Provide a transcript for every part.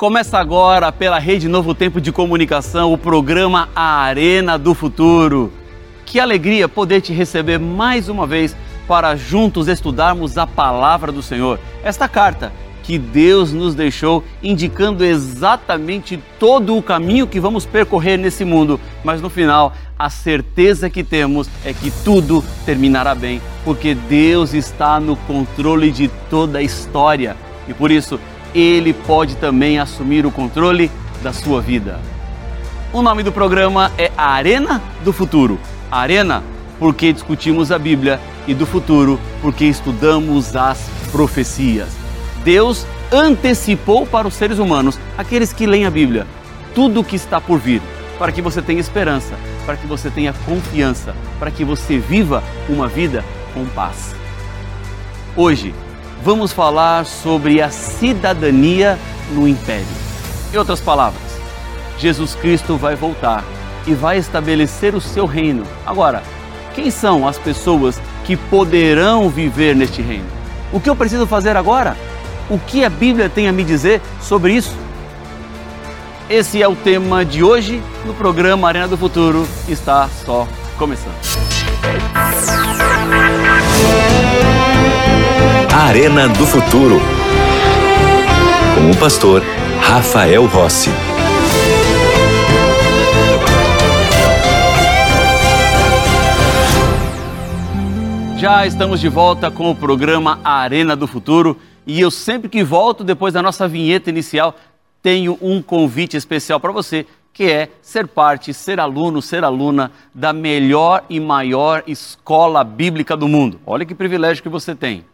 Começa agora pela Rede Novo Tempo de Comunicação o programa A Arena do Futuro. Que alegria poder te receber mais uma vez para juntos estudarmos a palavra do Senhor. Esta carta que Deus nos deixou indicando exatamente todo o caminho que vamos percorrer nesse mundo, mas no final a certeza que temos é que tudo terminará bem, porque Deus está no controle de toda a história e por isso ele pode também assumir o controle da sua vida. O nome do programa é A Arena do Futuro. Arena porque discutimos a Bíblia e do futuro porque estudamos as profecias. Deus antecipou para os seres humanos, aqueles que leem a Bíblia, tudo o que está por vir, para que você tenha esperança, para que você tenha confiança, para que você viva uma vida com paz. Hoje, vamos falar sobre a cidadania no império. Em outras palavras, Jesus Cristo vai voltar e vai estabelecer o seu reino. Agora, quem são as pessoas que poderão viver neste reino? O que eu preciso fazer agora? O que a Bíblia tem a me dizer sobre isso? Esse é o tema de hoje no programa Arena do Futuro, está só começando. Arena do Futuro. Com o pastor Rafael Rossi. Já estamos de volta com o programa Arena do Futuro e eu sempre que volto depois da nossa vinheta inicial tenho um convite especial para você, que é ser parte, ser aluno, ser aluna da melhor e maior escola bíblica do mundo. Olha que privilégio que você tem.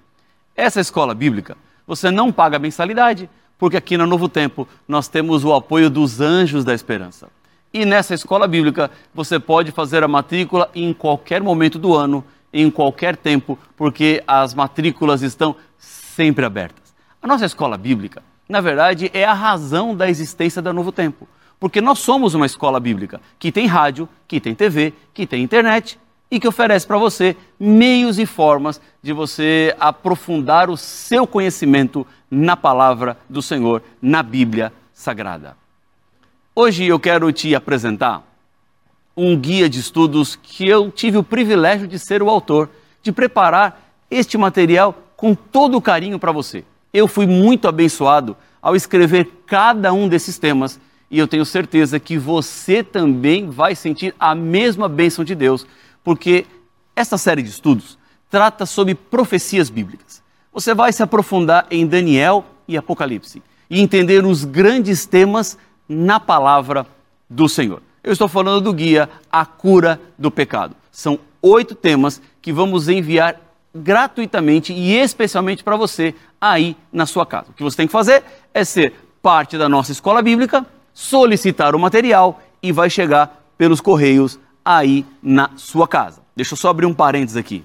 Essa escola bíblica, você não paga mensalidade, porque aqui no Novo Tempo nós temos o apoio dos Anjos da Esperança. E nessa escola bíblica você pode fazer a matrícula em qualquer momento do ano, em qualquer tempo, porque as matrículas estão sempre abertas. A nossa escola bíblica, na verdade, é a razão da existência da Novo Tempo. Porque nós somos uma escola bíblica que tem rádio, que tem TV, que tem internet e que oferece para você meios e formas de você aprofundar o seu conhecimento na palavra do Senhor, na Bíblia Sagrada. Hoje eu quero te apresentar um guia de estudos que eu tive o privilégio de ser o autor, de preparar este material com todo o carinho para você. Eu fui muito abençoado ao escrever cada um desses temas e eu tenho certeza que você também vai sentir a mesma bênção de Deus porque esta série de estudos trata sobre profecias bíblicas. Você vai se aprofundar em Daniel e Apocalipse e entender os grandes temas na palavra do Senhor. Eu estou falando do guia A Cura do Pecado. São oito temas que vamos enviar gratuitamente e especialmente para você aí na sua casa. O que você tem que fazer é ser parte da nossa escola bíblica, solicitar o material e vai chegar pelos correios aí na sua casa. Deixa eu só abrir um parênteses aqui.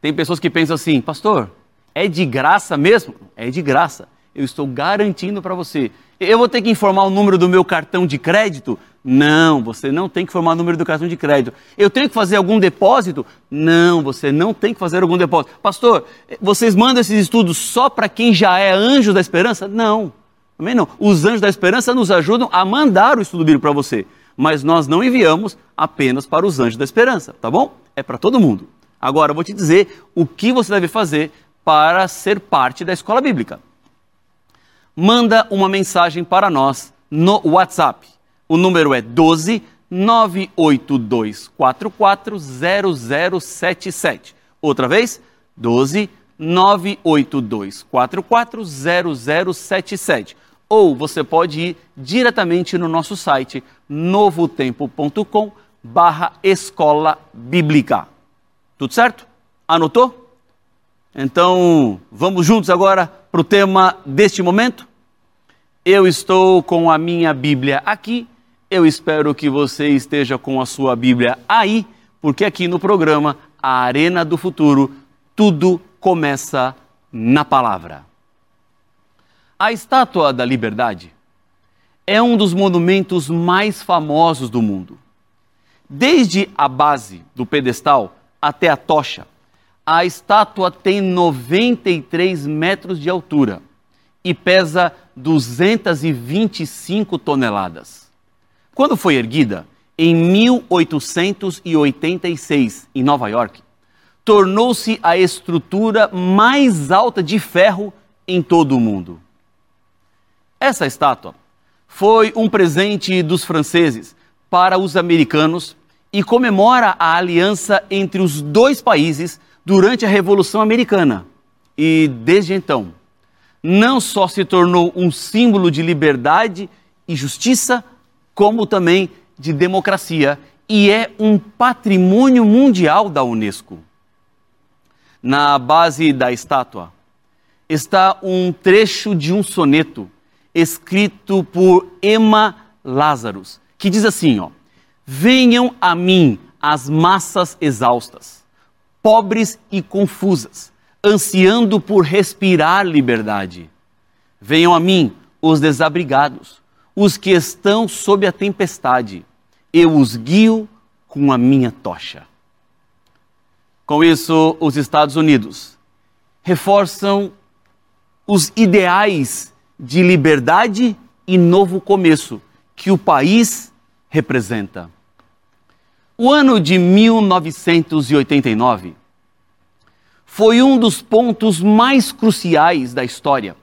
Tem pessoas que pensam assim, pastor, é de graça mesmo? É de graça. Eu estou garantindo para você. Eu vou ter que informar o número do meu cartão de crédito? Não, você não tem que informar o número do cartão de crédito. Eu tenho que fazer algum depósito? Não, você não tem que fazer algum depósito. Pastor, vocês mandam esses estudos só para quem já é anjo da esperança? Não, também não. Os anjos da esperança nos ajudam a mandar o estudo bíblico para você mas nós não enviamos apenas para os anjos da esperança, tá bom? É para todo mundo. Agora eu vou te dizer o que você deve fazer para ser parte da escola bíblica. Manda uma mensagem para nós no WhatsApp. O número é 12 982440077. Outra vez, 12 982440077 ou você pode ir diretamente no nosso site novotempo.com barra escola bíblica. Tudo certo? Anotou? Então, vamos juntos agora para o tema deste momento? Eu estou com a minha Bíblia aqui, eu espero que você esteja com a sua Bíblia aí, porque aqui no programa A Arena do Futuro, tudo começa na palavra. A Estátua da Liberdade é um dos monumentos mais famosos do mundo. Desde a base do pedestal até a tocha, a estátua tem 93 metros de altura e pesa 225 toneladas. Quando foi erguida, em 1886, em Nova York, tornou-se a estrutura mais alta de ferro em todo o mundo. Essa estátua foi um presente dos franceses para os americanos e comemora a aliança entre os dois países durante a Revolução Americana. E desde então, não só se tornou um símbolo de liberdade e justiça, como também de democracia e é um patrimônio mundial da Unesco. Na base da estátua está um trecho de um soneto escrito por Emma Lazarus, que diz assim, ó: Venham a mim as massas exaustas, pobres e confusas, ansiando por respirar liberdade. Venham a mim os desabrigados, os que estão sob a tempestade. Eu os guio com a minha tocha. Com isso, os Estados Unidos reforçam os ideais de liberdade e novo começo que o país representa. O ano de 1989 foi um dos pontos mais cruciais da história,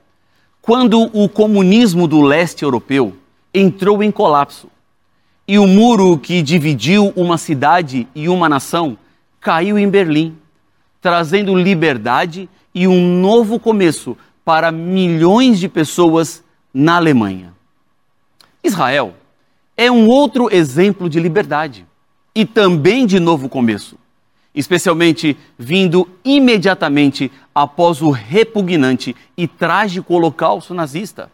quando o comunismo do leste europeu entrou em colapso e o muro que dividiu uma cidade e uma nação caiu em Berlim, trazendo liberdade e um novo começo para milhões de pessoas na Alemanha. Israel é um outro exemplo de liberdade e também de novo começo, especialmente vindo imediatamente após o repugnante e trágico holocausto nazista,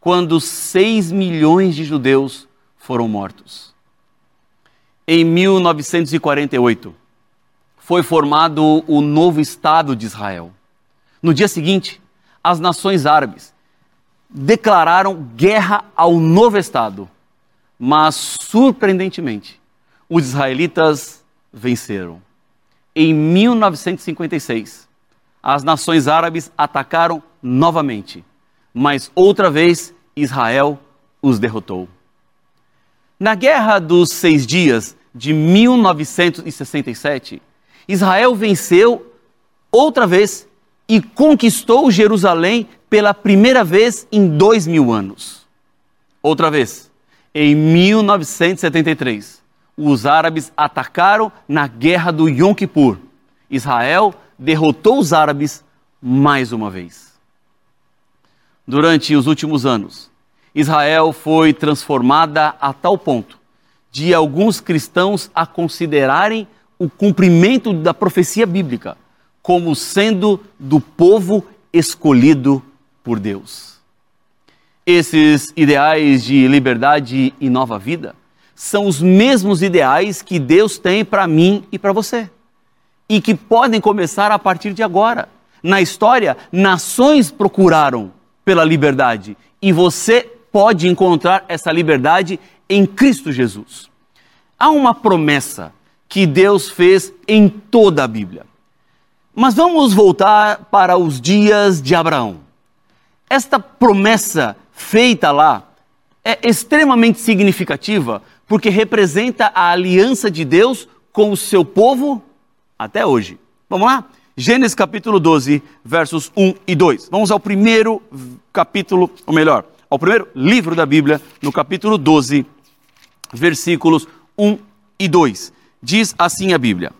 quando 6 milhões de judeus foram mortos. Em 1948, foi formado o novo Estado de Israel. No dia seguinte, as nações árabes declararam guerra ao novo Estado, mas surpreendentemente, os israelitas venceram. Em 1956, as nações árabes atacaram novamente, mas outra vez Israel os derrotou. Na Guerra dos Seis Dias de 1967, Israel venceu outra vez e conquistou Jerusalém pela primeira vez em dois mil anos. Outra vez, em 1973, os árabes atacaram na guerra do Yom Kippur. Israel derrotou os árabes mais uma vez. Durante os últimos anos, Israel foi transformada a tal ponto de alguns cristãos a considerarem o cumprimento da profecia bíblica como sendo do povo escolhido por Deus. Esses ideais de liberdade e nova vida são os mesmos ideais que Deus tem para mim e para você. E que podem começar a partir de agora. Na história, nações procuraram pela liberdade e você pode encontrar essa liberdade em Cristo Jesus. Há uma promessa que Deus fez em toda a Bíblia. Mas vamos voltar para os dias de Abraão. Esta promessa feita lá é extremamente significativa porque representa a aliança de Deus com o seu povo até hoje. Vamos lá? Gênesis capítulo 12, versos 1 e 2. Vamos ao primeiro capítulo, ou melhor, ao primeiro livro da Bíblia, no capítulo 12, versículos 1 e 2. Diz assim a Bíblia: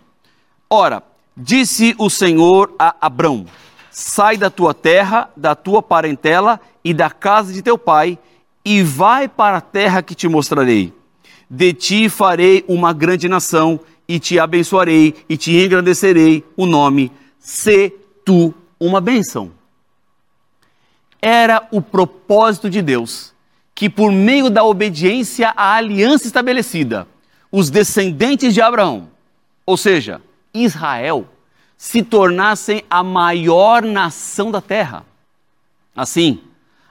Ora, disse o Senhor a Abrão: Sai da tua terra, da tua parentela e da casa de teu pai, e vai para a terra que te mostrarei de ti farei uma grande nação, e te abençoarei, e te engrandecerei o nome, se tu uma bênção. Era o propósito de Deus que, por meio da obediência à aliança estabelecida, os descendentes de Abraão, ou seja, Israel, se tornassem a maior nação da terra. Assim,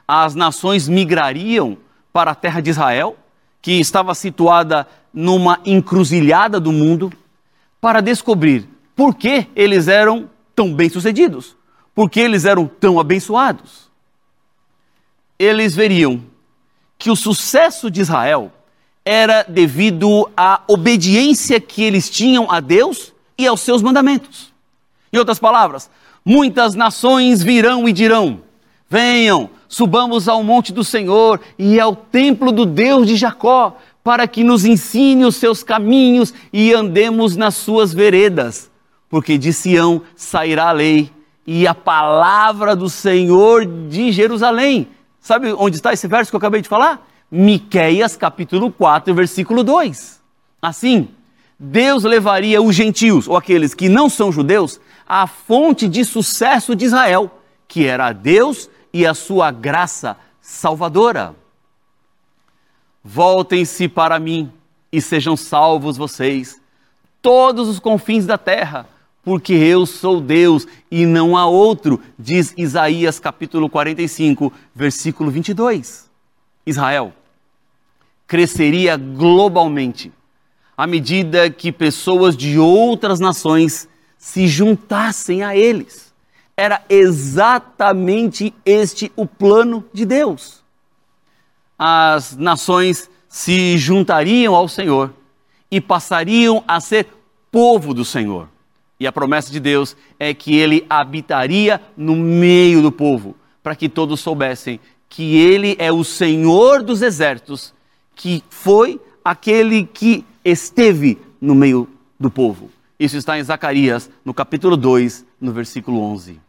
as nações migrariam para a terra de Israel que estava situada numa encruzilhada do mundo, para descobrir por que eles eram tão bem-sucedidos, por que eles eram tão abençoados. eles veriam que o sucesso de Israel era devido à obediência que eles tinham a Deus e aos seus mandamentos. Em outras palavras, muitas nações virão e dirão: Venham, subamos ao monte do Senhor e ao templo do Deus de Jacó, para que nos ensine os seus caminhos e andemos nas suas veredas. Porque de Sião sairá a lei e a palavra do Senhor de Jerusalém. Sabe onde está esse verso que eu acabei de falar? Miqueias capítulo 4, versículo 2. Assim, Deus levaria os gentios, ou aqueles que não são judeus, à fonte de sucesso de Israel, que era Deus e a sua graça salvadora. Voltem-se para mim e sejam salvos vocês, todos os confins da terra, porque eu sou Deus e não há outro, diz Isaías capítulo 45, versículo 22. Israel, cresceria globalmente à medida que pessoas de outras nações se juntassem a eles. Era exatamente este o plano de Deus. As nações se juntariam ao Senhor e passariam a ser povo do Senhor. E a promessa de Deus é que ele habitaria no meio do povo, para que todos soubessem que ele é o Senhor dos exércitos que foi aquele que esteve no meio do povo. Isso está em Zacarias, no capítulo 2, no versículo 11.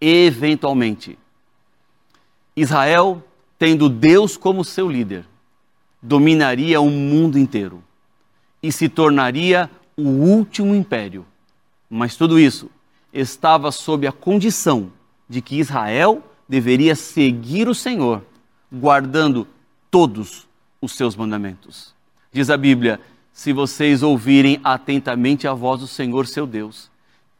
Eventualmente, Israel, tendo Deus como seu líder, dominaria o mundo inteiro e se tornaria o último império. Mas tudo isso estava sob a condição de que Israel deveria seguir o Senhor, guardando todos os seus mandamentos. Diz a Bíblia: se vocês ouvirem atentamente a voz do Senhor seu Deus,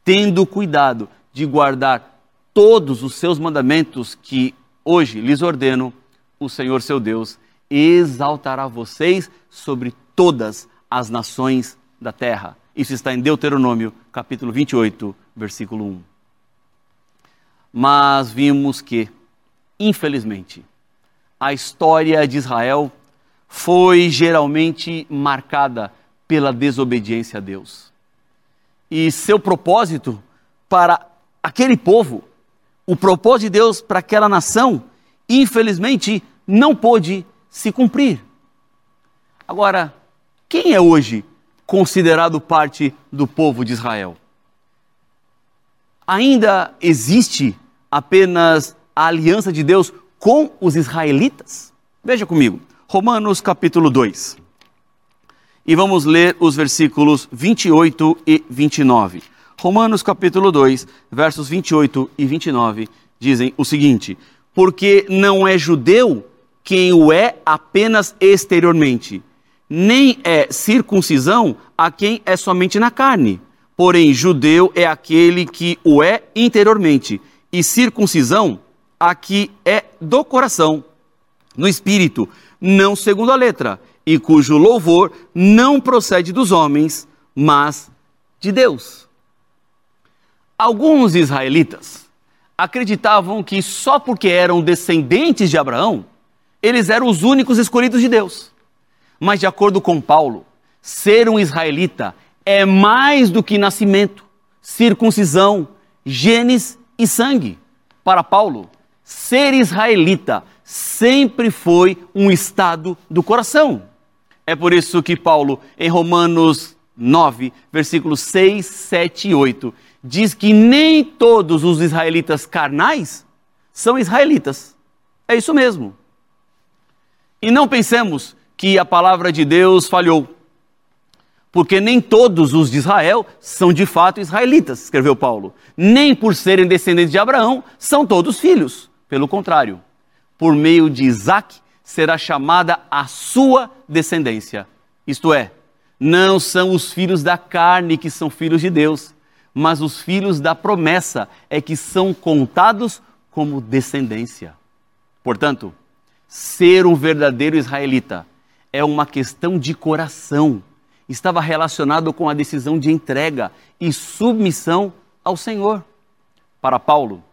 tendo cuidado de guardar todos os seus mandamentos que hoje lhes ordeno, o Senhor seu Deus exaltará vocês sobre todas as nações da terra. Isso está em Deuteronômio, capítulo 28, versículo 1. Mas vimos que, infelizmente, a história de Israel foi geralmente marcada pela desobediência a Deus. E seu propósito para aquele povo, o propósito de Deus para aquela nação, infelizmente não pôde se cumprir. Agora, quem é hoje considerado parte do povo de Israel? Ainda existe apenas a aliança de Deus com os israelitas? Veja comigo, Romanos capítulo 2. E vamos ler os versículos 28 e 29. Romanos capítulo 2, versos 28 e 29 dizem o seguinte: Porque não é judeu quem o é apenas exteriormente, nem é circuncisão a quem é somente na carne. Porém, judeu é aquele que o é interiormente, e circuncisão a que é do coração, no espírito, não segundo a letra, e cujo louvor não procede dos homens, mas de Deus. Alguns israelitas acreditavam que só porque eram descendentes de Abraão, eles eram os únicos escolhidos de Deus. Mas, de acordo com Paulo, ser um israelita é mais do que nascimento, circuncisão, genes e sangue. Para Paulo, ser israelita sempre foi um estado do coração. É por isso que Paulo, em Romanos 9, versículos 6, 7 e 8, diz que nem todos os israelitas carnais são israelitas. É isso mesmo. E não pensemos que a palavra de Deus falhou, porque nem todos os de Israel são de fato israelitas, escreveu Paulo. Nem por serem descendentes de Abraão são todos filhos. Pelo contrário, por meio de Isaac será chamada a sua descendência. Isto é, não são os filhos da carne que são filhos de Deus, mas os filhos da promessa é que são contados como descendência. Portanto, ser um verdadeiro israelita é uma questão de coração. Estava relacionado com a decisão de entrega e submissão ao Senhor. Para Paulo,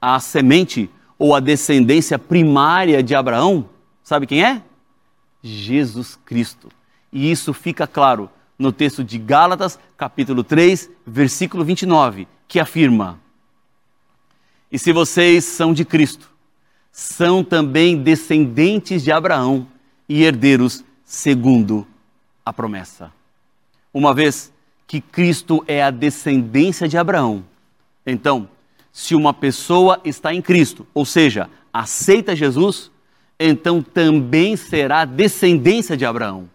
a semente ou a descendência primária de Abraão, sabe quem é? Jesus Cristo. E isso fica claro no texto de Gálatas, capítulo 3, versículo 29, que afirma: E se vocês são de Cristo, são também descendentes de Abraão e herdeiros segundo a promessa. Uma vez que Cristo é a descendência de Abraão, então, se uma pessoa está em Cristo, ou seja, aceita Jesus, então também será descendência de Abraão.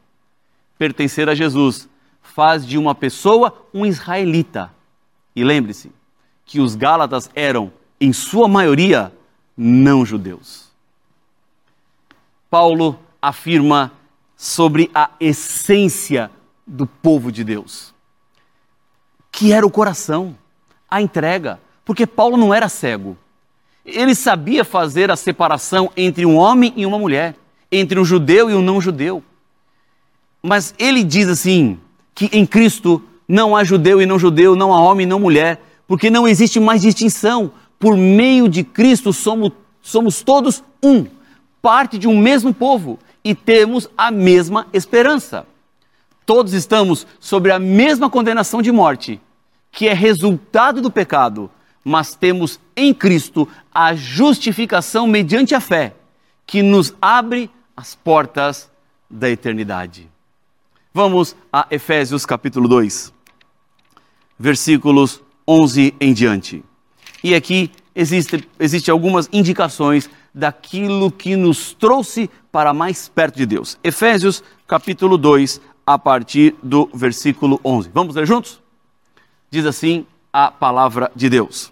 Pertencer a Jesus faz de uma pessoa um israelita. E lembre-se que os Gálatas eram, em sua maioria, não judeus. Paulo afirma sobre a essência do povo de Deus, que era o coração, a entrega, porque Paulo não era cego. Ele sabia fazer a separação entre um homem e uma mulher, entre um judeu e um não judeu. Mas ele diz assim: que em Cristo não há judeu e não judeu, não há homem e não mulher, porque não existe mais distinção. Por meio de Cristo somos, somos todos um, parte de um mesmo povo e temos a mesma esperança. Todos estamos sobre a mesma condenação de morte, que é resultado do pecado, mas temos em Cristo a justificação mediante a fé, que nos abre as portas da eternidade. Vamos a Efésios capítulo 2, versículos 11 em diante. E aqui existem existe algumas indicações daquilo que nos trouxe para mais perto de Deus. Efésios capítulo 2, a partir do versículo 11. Vamos ler juntos? Diz assim a palavra de Deus.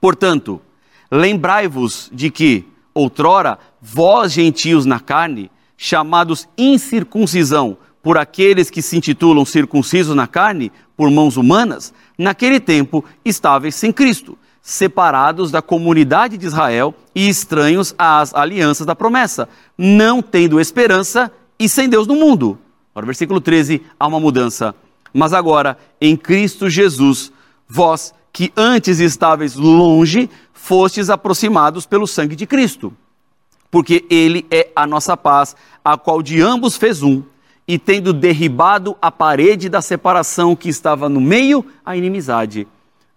Portanto, lembrai-vos de que, outrora, vós gentios na carne, chamados incircuncisão, por aqueles que se intitulam circuncisos na carne, por mãos humanas, naquele tempo estáveis sem Cristo, separados da comunidade de Israel e estranhos às alianças da promessa, não tendo esperança e sem Deus no mundo. Agora, versículo 13, há uma mudança. Mas agora, em Cristo Jesus, vós que antes estáveis longe, fostes aproximados pelo sangue de Cristo. Porque Ele é a nossa paz, a qual de ambos fez um e tendo derribado a parede da separação que estava no meio, a inimizade.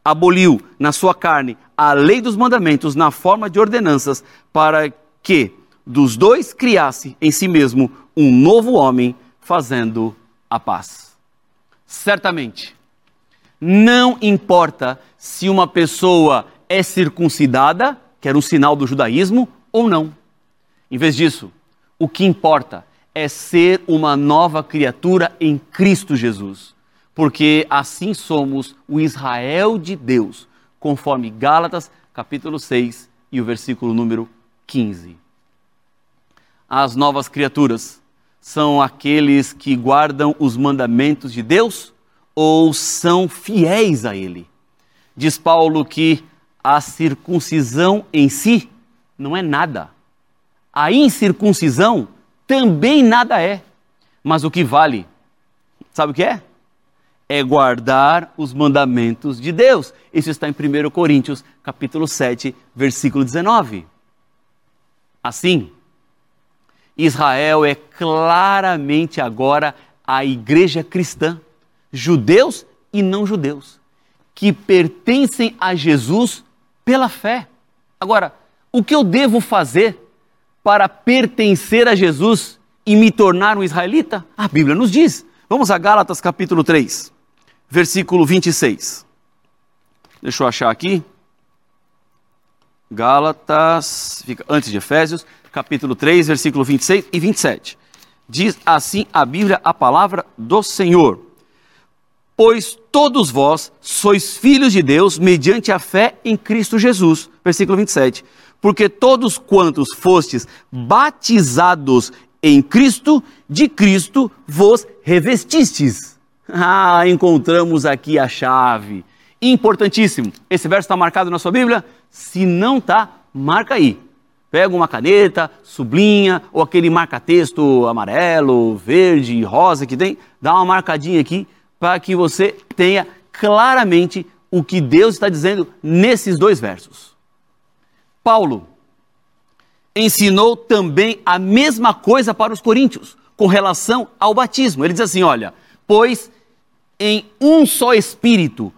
Aboliu na sua carne a lei dos mandamentos na forma de ordenanças, para que dos dois criasse em si mesmo um novo homem, fazendo a paz. Certamente, não importa se uma pessoa é circuncidada, que era um sinal do judaísmo, ou não. Em vez disso, o que importa é ser uma nova criatura em Cristo Jesus, porque assim somos o Israel de Deus, conforme Gálatas capítulo 6 e o versículo número 15. As novas criaturas são aqueles que guardam os mandamentos de Deus ou são fiéis a Ele. Diz Paulo que a circuncisão em si não é nada. A incircuncisão também nada é. Mas o que vale, sabe o que é? É guardar os mandamentos de Deus. Isso está em 1 Coríntios, capítulo 7, versículo 19. Assim, Israel é claramente agora a igreja cristã, judeus e não judeus, que pertencem a Jesus pela fé. Agora, o que eu devo fazer para pertencer a Jesus e me tornar um israelita? A Bíblia nos diz. Vamos a Gálatas capítulo 3, versículo 26. Deixa eu achar aqui. Gálatas, fica antes de Efésios, capítulo 3, versículo 26 e 27. Diz assim a Bíblia, a palavra do Senhor. Pois todos vós sois filhos de Deus mediante a fé em Cristo Jesus. Versículo 27 porque todos quantos fostes batizados em Cristo, de Cristo vos revestistes. Ah, encontramos aqui a chave. Importantíssimo. Esse verso está marcado na sua Bíblia? Se não está, marca aí. Pega uma caneta, sublinha, ou aquele marca-texto amarelo, verde, rosa que tem, dá uma marcadinha aqui para que você tenha claramente o que Deus está dizendo nesses dois versos. Paulo ensinou também a mesma coisa para os coríntios, com relação ao batismo. Ele diz assim: olha, pois em um só Espírito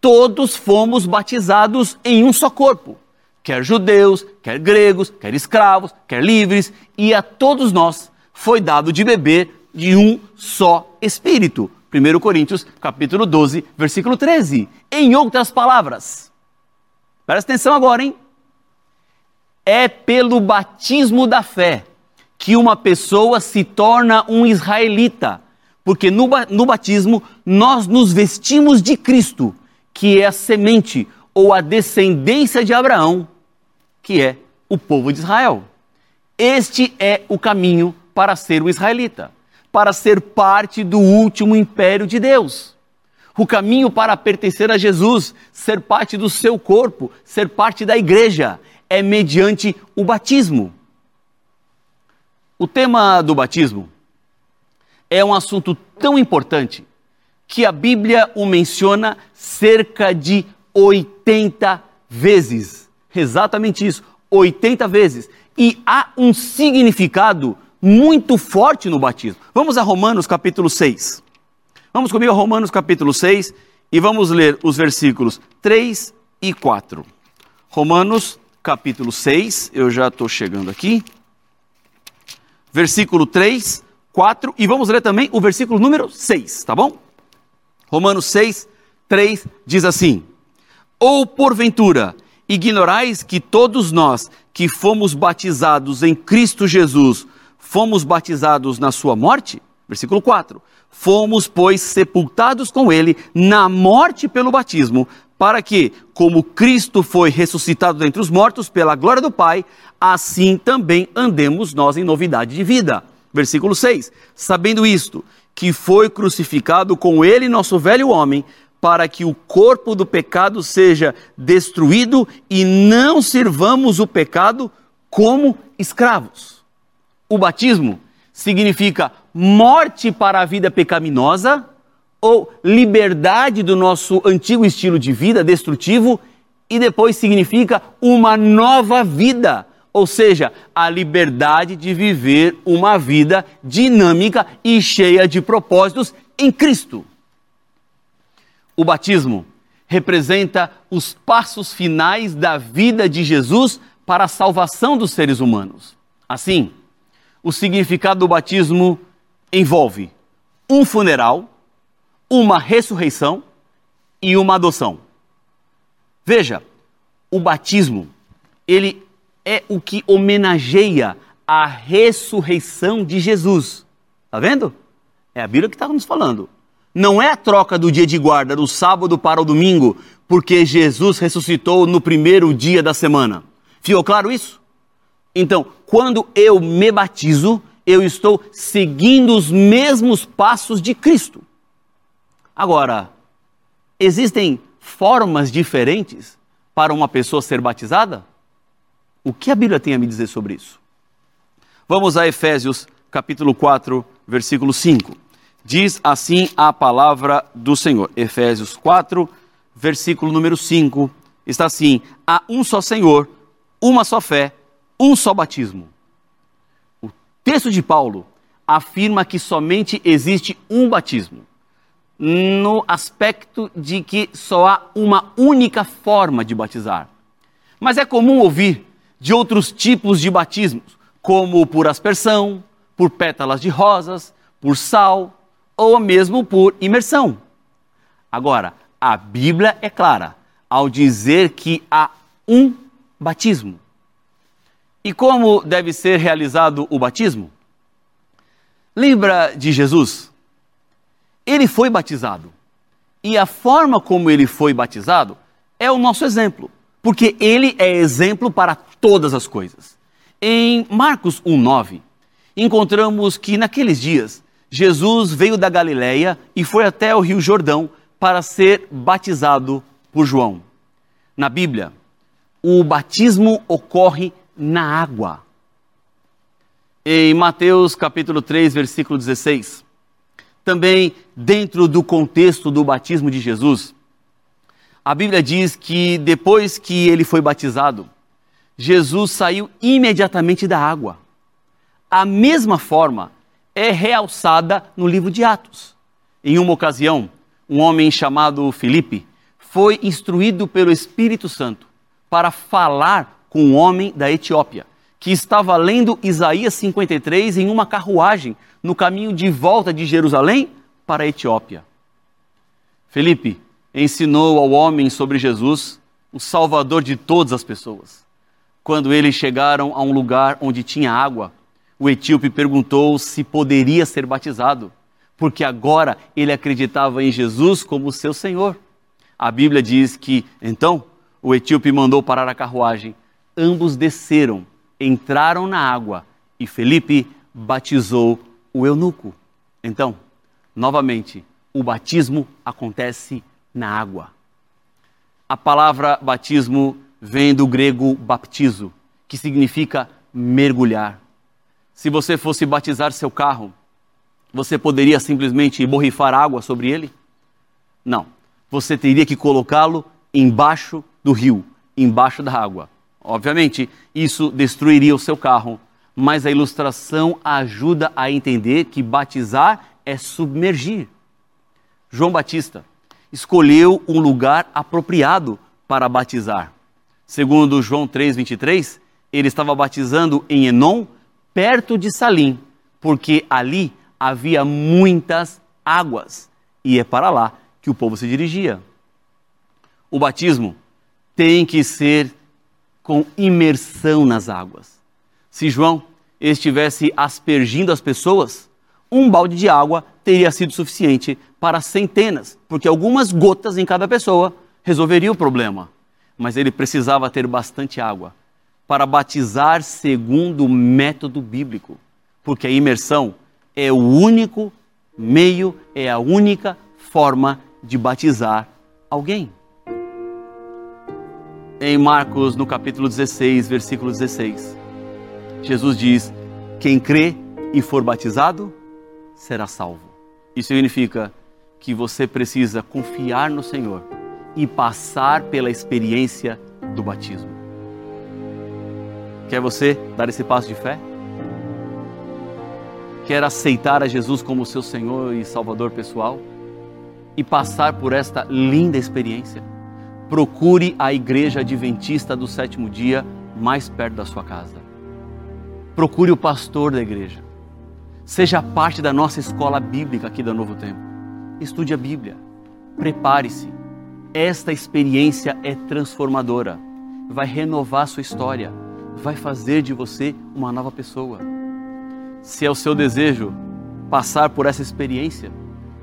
todos fomos batizados em um só corpo, quer judeus, quer gregos, quer escravos, quer livres, e a todos nós foi dado de beber de um só Espírito. 1 Coríntios, capítulo 12, versículo 13. Em outras palavras, presta atenção agora, hein? É pelo batismo da fé que uma pessoa se torna um israelita, porque no, no batismo nós nos vestimos de Cristo, que é a semente ou a descendência de Abraão, que é o povo de Israel. Este é o caminho para ser um israelita, para ser parte do último império de Deus. O caminho para pertencer a Jesus, ser parte do seu corpo, ser parte da igreja, é mediante o batismo. O tema do batismo é um assunto tão importante que a Bíblia o menciona cerca de 80 vezes. Exatamente isso, 80 vezes. E há um significado muito forte no batismo. Vamos a Romanos capítulo 6. Vamos comigo a Romanos capítulo 6 e vamos ler os versículos 3 e 4. Romanos capítulo 6, eu já estou chegando aqui. Versículo 3, 4 e vamos ler também o versículo número 6, tá bom? Romanos 6, 3 diz assim: Ou porventura ignorais que todos nós que fomos batizados em Cristo Jesus, fomos batizados na sua morte? Versículo 4. Fomos, pois, sepultados com ele na morte pelo batismo, para que, como Cristo foi ressuscitado dentre os mortos pela glória do Pai, assim também andemos nós em novidade de vida. Versículo 6. Sabendo isto, que foi crucificado com ele nosso velho homem, para que o corpo do pecado seja destruído e não sirvamos o pecado como escravos. O batismo significa morte para a vida pecaminosa ou liberdade do nosso antigo estilo de vida destrutivo e depois significa uma nova vida ou seja, a liberdade de viver uma vida dinâmica e cheia de propósitos em Cristo. O batismo representa os passos finais da vida de Jesus para a salvação dos seres humanos. Assim, o significado do batismo envolve um funeral, uma ressurreição e uma adoção. Veja, o batismo, ele é o que homenageia a ressurreição de Jesus. Está vendo? É a Bíblia que está nos falando. Não é a troca do dia de guarda do sábado para o domingo, porque Jesus ressuscitou no primeiro dia da semana. Ficou claro isso? Então, quando eu me batizo, eu estou seguindo os mesmos passos de Cristo. Agora, existem formas diferentes para uma pessoa ser batizada? O que a Bíblia tem a me dizer sobre isso? Vamos a Efésios capítulo 4, versículo 5. Diz assim a palavra do Senhor. Efésios 4, versículo número 5. Está assim: há um só Senhor, uma só fé, um só batismo. O texto de Paulo afirma que somente existe um batismo, no aspecto de que só há uma única forma de batizar. Mas é comum ouvir de outros tipos de batismos, como por aspersão, por pétalas de rosas, por sal ou mesmo por imersão. Agora, a Bíblia é clara ao dizer que há um batismo. E como deve ser realizado o batismo? Lembra de Jesus? Ele foi batizado. E a forma como ele foi batizado é o nosso exemplo, porque ele é exemplo para todas as coisas. Em Marcos 1:9, encontramos que naqueles dias Jesus veio da Galiléia e foi até o Rio Jordão para ser batizado por João. Na Bíblia, o batismo ocorre na água. Em Mateus capítulo 3, versículo 16, também dentro do contexto do batismo de Jesus, a Bíblia diz que depois que ele foi batizado, Jesus saiu imediatamente da água. A mesma forma é realçada no livro de Atos. Em uma ocasião, um homem chamado Filipe foi instruído pelo Espírito Santo para falar com um homem da Etiópia, que estava lendo Isaías 53 em uma carruagem no caminho de volta de Jerusalém para a Etiópia. Felipe ensinou ao homem sobre Jesus, o Salvador de todas as pessoas. Quando eles chegaram a um lugar onde tinha água, o etíope perguntou se poderia ser batizado, porque agora ele acreditava em Jesus como seu Senhor. A Bíblia diz que, então, o etíope mandou parar a carruagem. Ambos desceram, entraram na água e Felipe batizou o eunuco. Então, novamente, o batismo acontece na água. A palavra batismo vem do grego baptizo, que significa mergulhar. Se você fosse batizar seu carro, você poderia simplesmente borrifar água sobre ele? Não. Você teria que colocá-lo embaixo do rio, embaixo da água. Obviamente, isso destruiria o seu carro, mas a ilustração ajuda a entender que batizar é submergir. João Batista escolheu um lugar apropriado para batizar. Segundo João 3:23, ele estava batizando em Enom, perto de Salim, porque ali havia muitas águas e é para lá que o povo se dirigia. O batismo tem que ser com imersão nas águas. Se João estivesse aspergindo as pessoas, um balde de água teria sido suficiente para centenas, porque algumas gotas em cada pessoa resolveria o problema. Mas ele precisava ter bastante água para batizar segundo o método bíblico, porque a imersão é o único meio, é a única forma de batizar alguém. Em Marcos, no capítulo 16, versículo 16, Jesus diz: Quem crê e for batizado será salvo. Isso significa que você precisa confiar no Senhor e passar pela experiência do batismo. Quer você dar esse passo de fé? Quer aceitar a Jesus como seu Senhor e Salvador pessoal? E passar por esta linda experiência? Procure a Igreja Adventista do sétimo dia mais perto da sua casa. Procure o pastor da igreja. Seja parte da nossa escola bíblica aqui da Novo Tempo. Estude a Bíblia. Prepare-se. Esta experiência é transformadora. Vai renovar sua história. Vai fazer de você uma nova pessoa. Se é o seu desejo passar por essa experiência,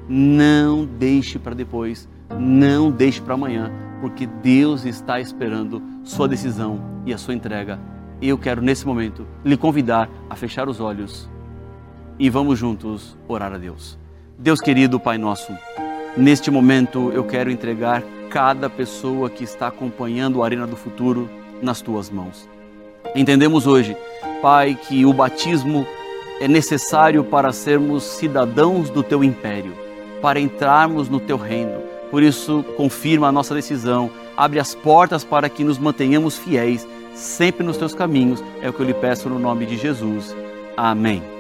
não deixe para depois, não deixe para amanhã, porque Deus está esperando sua decisão e a sua entrega. Eu quero nesse momento lhe convidar a fechar os olhos e vamos juntos orar a Deus. Deus querido, Pai nosso, neste momento eu quero entregar cada pessoa que está acompanhando a Arena do Futuro nas tuas mãos. Entendemos hoje, Pai, que o batismo é necessário para sermos cidadãos do teu império, para entrarmos no teu reino. Por isso, confirma a nossa decisão, abre as portas para que nos mantenhamos fiéis sempre nos teus caminhos. É o que eu lhe peço no nome de Jesus. Amém.